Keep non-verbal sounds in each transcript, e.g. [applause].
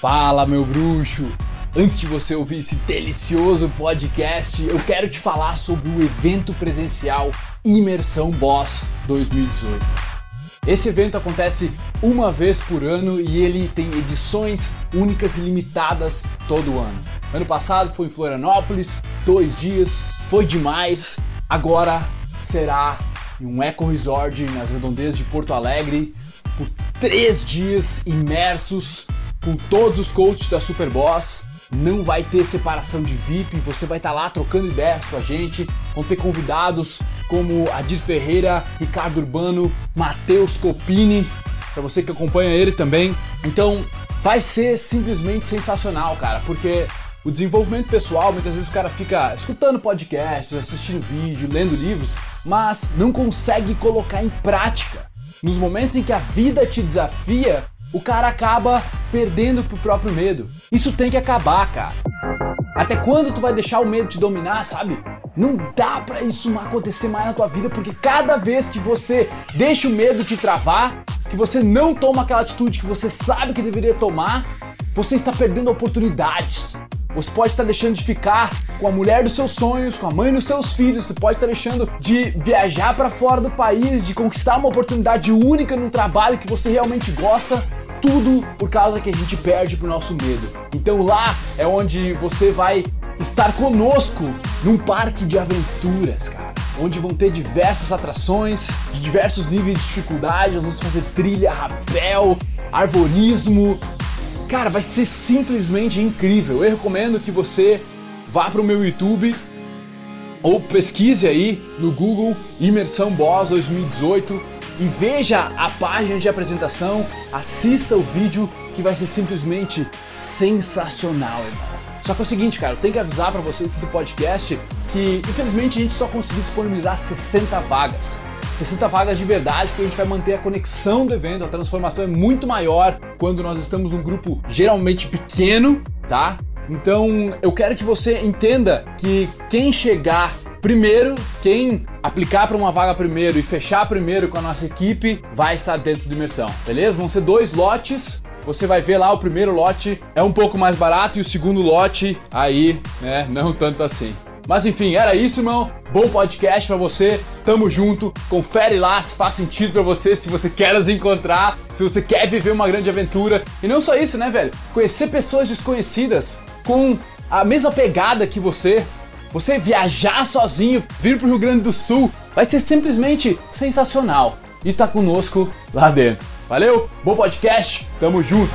Fala, meu bruxo! Antes de você ouvir esse delicioso podcast, eu quero te falar sobre o evento presencial Imersão Boss 2018. Esse evento acontece uma vez por ano e ele tem edições únicas e limitadas todo ano. Ano passado foi em Florianópolis, dois dias, foi demais. Agora será em um eco resort nas redondezas de Porto Alegre por três dias imersos com todos os coaches da Superboss. Não vai ter separação de VIP, você vai estar lá trocando ideias com a gente. Vão ter convidados como Adir Ferreira, Ricardo Urbano, Matheus Copini, para você que acompanha ele também. Então, vai ser simplesmente sensacional, cara, porque o desenvolvimento pessoal, muitas vezes o cara fica escutando podcasts, assistindo vídeo, lendo livros, mas não consegue colocar em prática. Nos momentos em que a vida te desafia, o cara acaba perdendo pro próprio medo. Isso tem que acabar, cara. Até quando tu vai deixar o medo te dominar, sabe? Não dá para isso acontecer mais na tua vida, porque cada vez que você deixa o medo te travar, que você não toma aquela atitude que você sabe que deveria tomar, você está perdendo oportunidades. Você pode estar deixando de ficar com a mulher dos seus sonhos, com a mãe dos seus filhos, você pode estar deixando de viajar para fora do país, de conquistar uma oportunidade única num trabalho que você realmente gosta tudo por causa que a gente perde pro nosso medo. Então lá é onde você vai estar conosco num parque de aventuras, cara. Onde vão ter diversas atrações, de diversos níveis de dificuldade, nós vamos fazer trilha, rapel, arvorismo. Cara, vai ser simplesmente incrível. Eu recomendo que você vá pro meu YouTube ou pesquise aí no Google Imersão Boss 2018 e veja a página de apresentação, assista o vídeo que vai ser simplesmente sensacional, irmão. Só que é o seguinte, cara, eu tenho que avisar para vocês do podcast que infelizmente a gente só conseguiu disponibilizar 60 vagas. 60 vagas de verdade, porque a gente vai manter a conexão do evento, a transformação é muito maior quando nós estamos num grupo geralmente pequeno, tá? Então eu quero que você entenda que quem chegar Primeiro, quem aplicar para uma vaga primeiro e fechar primeiro com a nossa equipe vai estar dentro de imersão, beleza? Vão ser dois lotes. Você vai ver lá o primeiro lote é um pouco mais barato e o segundo lote aí, né, não tanto assim. Mas enfim, era isso, irmão. Bom podcast para você. Tamo junto. Confere lá se faz sentido para você, se você quer nos encontrar, se você quer viver uma grande aventura. E não só isso, né, velho? Conhecer pessoas desconhecidas com a mesma pegada que você, você viajar sozinho, vir pro Rio Grande do Sul, vai ser simplesmente sensacional. E tá conosco lá dentro. Valeu, bom podcast, tamo junto!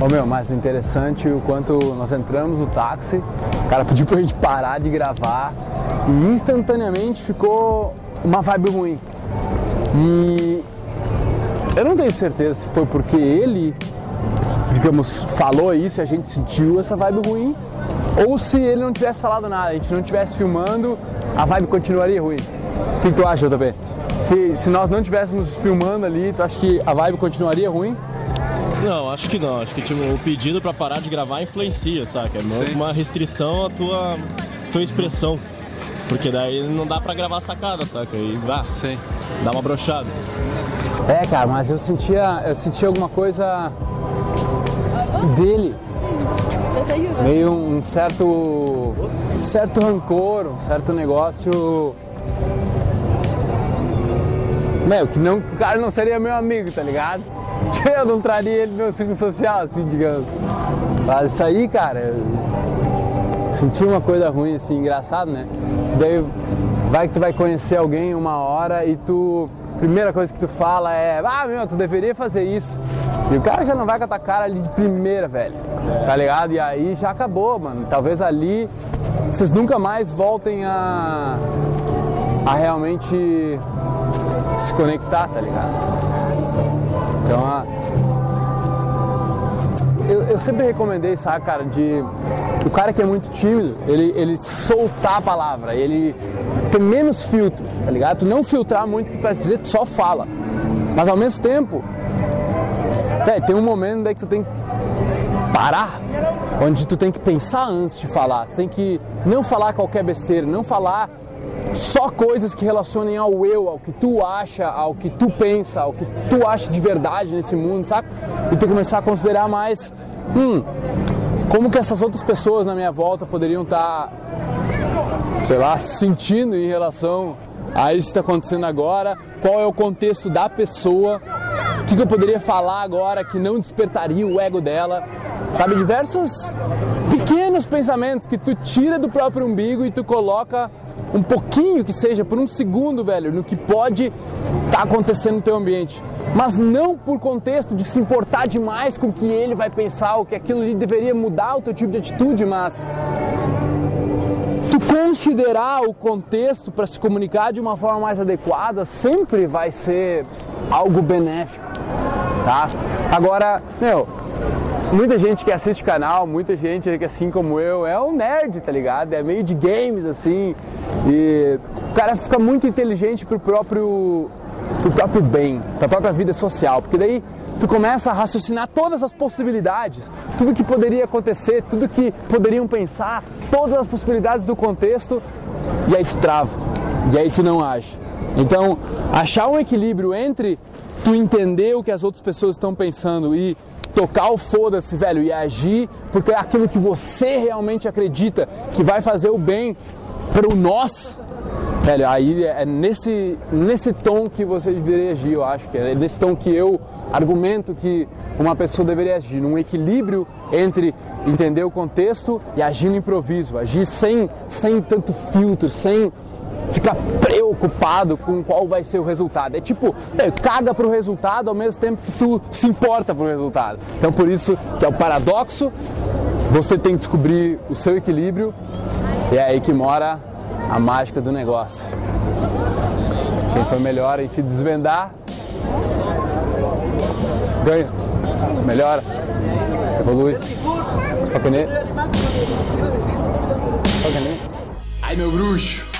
Ô meu, mas interessante o quanto nós entramos no táxi, o cara pediu pra gente parar de gravar e instantaneamente ficou uma vibe ruim. E eu não tenho certeza se foi porque ele, digamos, falou isso e a gente sentiu essa vibe ruim ou se ele não tivesse falado nada, a gente não tivesse filmando, a vibe continuaria ruim. O que, tu acha, JP? Se, se nós não estivéssemos filmando ali, tu acha que a vibe continuaria ruim? Não, acho que não. Acho que tipo, o pedido para parar de gravar influencia, saca? É uma restrição à tua, tua expressão. Porque daí não dá pra gravar sacada, saca? E vá, Sim. dá uma brochada. É, cara, mas eu sentia, eu sentia alguma coisa dele meio um certo certo rancor, um certo negócio meu, que não, o cara não seria meu amigo, tá ligado? [laughs] Eu não traria ele no meu ciclo social, assim, digamos. Mas isso aí, cara, eu senti uma coisa ruim, assim, engraçado, né? Daí vai que tu vai conhecer alguém uma hora e tu primeira coisa que tu fala é, ah, meu, tu deveria fazer isso. E o cara já não vai com a tua cara ali de primeira, velho. Tá ligado? E aí já acabou, mano. Talvez ali vocês nunca mais voltem a, a realmente se conectar, tá ligado? Então, a, eu, eu, sempre recomendei, sabe, cara, de o cara que é muito tímido, ele, ele soltar a palavra, ele ter menos filtro, tá ligado? Tu não filtrar muito o que tu vai dizer, tu só fala. Mas ao mesmo tempo, é, tem um momento daí que tu tem que parar, onde tu tem que pensar antes de falar, tu tem que não falar qualquer besteira, não falar só coisas que relacionem ao eu, ao que tu acha, ao que tu pensa, ao que tu acha de verdade nesse mundo, sabe? E tu começar a considerar mais, hum, como que essas outras pessoas na minha volta poderiam estar, tá, sei lá, sentindo em relação a isso que está acontecendo agora, qual é o contexto da pessoa, o que, que eu poderia falar agora que não despertaria o ego dela, sabe? Diversos pequenos pensamentos que tu tira do próprio umbigo e tu coloca um pouquinho que seja, por um segundo, velho, no que pode estar tá acontecendo no teu ambiente. Mas não por contexto de se importar demais com o que ele vai pensar, ou que aquilo ali deveria mudar o teu tipo de atitude, mas tu considerar o contexto para se comunicar de uma forma mais adequada sempre vai ser algo benéfico, tá? Agora, meu, muita gente que assiste o canal, muita gente que assim como eu, é um nerd, tá ligado? É meio de games assim. E o cara fica muito inteligente pro próprio pro próprio bem, pra própria vida social, porque daí tu começa a raciocinar todas as possibilidades, tudo que poderia acontecer, tudo que poderiam pensar, todas as possibilidades do contexto, e aí tu trava, e aí tu não age. Então, achar um equilíbrio entre tu entender o que as outras pessoas estão pensando e tocar o foda-se, velho, e agir porque é aquilo que você realmente acredita que vai fazer o bem para o nós, velho, aí é nesse, nesse tom que você deveria agir, eu acho que é nesse tom que eu argumento que uma pessoa deveria agir, num equilíbrio entre entender o contexto e agir no improviso, agir sem, sem tanto filtro, sem fica preocupado com qual vai ser o resultado. É tipo, é, caga pro resultado ao mesmo tempo que tu se importa pro resultado. Então por isso que é o paradoxo, você tem que descobrir o seu equilíbrio e é aí que mora a mágica do negócio. Quem foi melhor em se desvendar, ganha, melhora, evolui. Esfacaneia. Esfacaneia. Ai meu bruxo!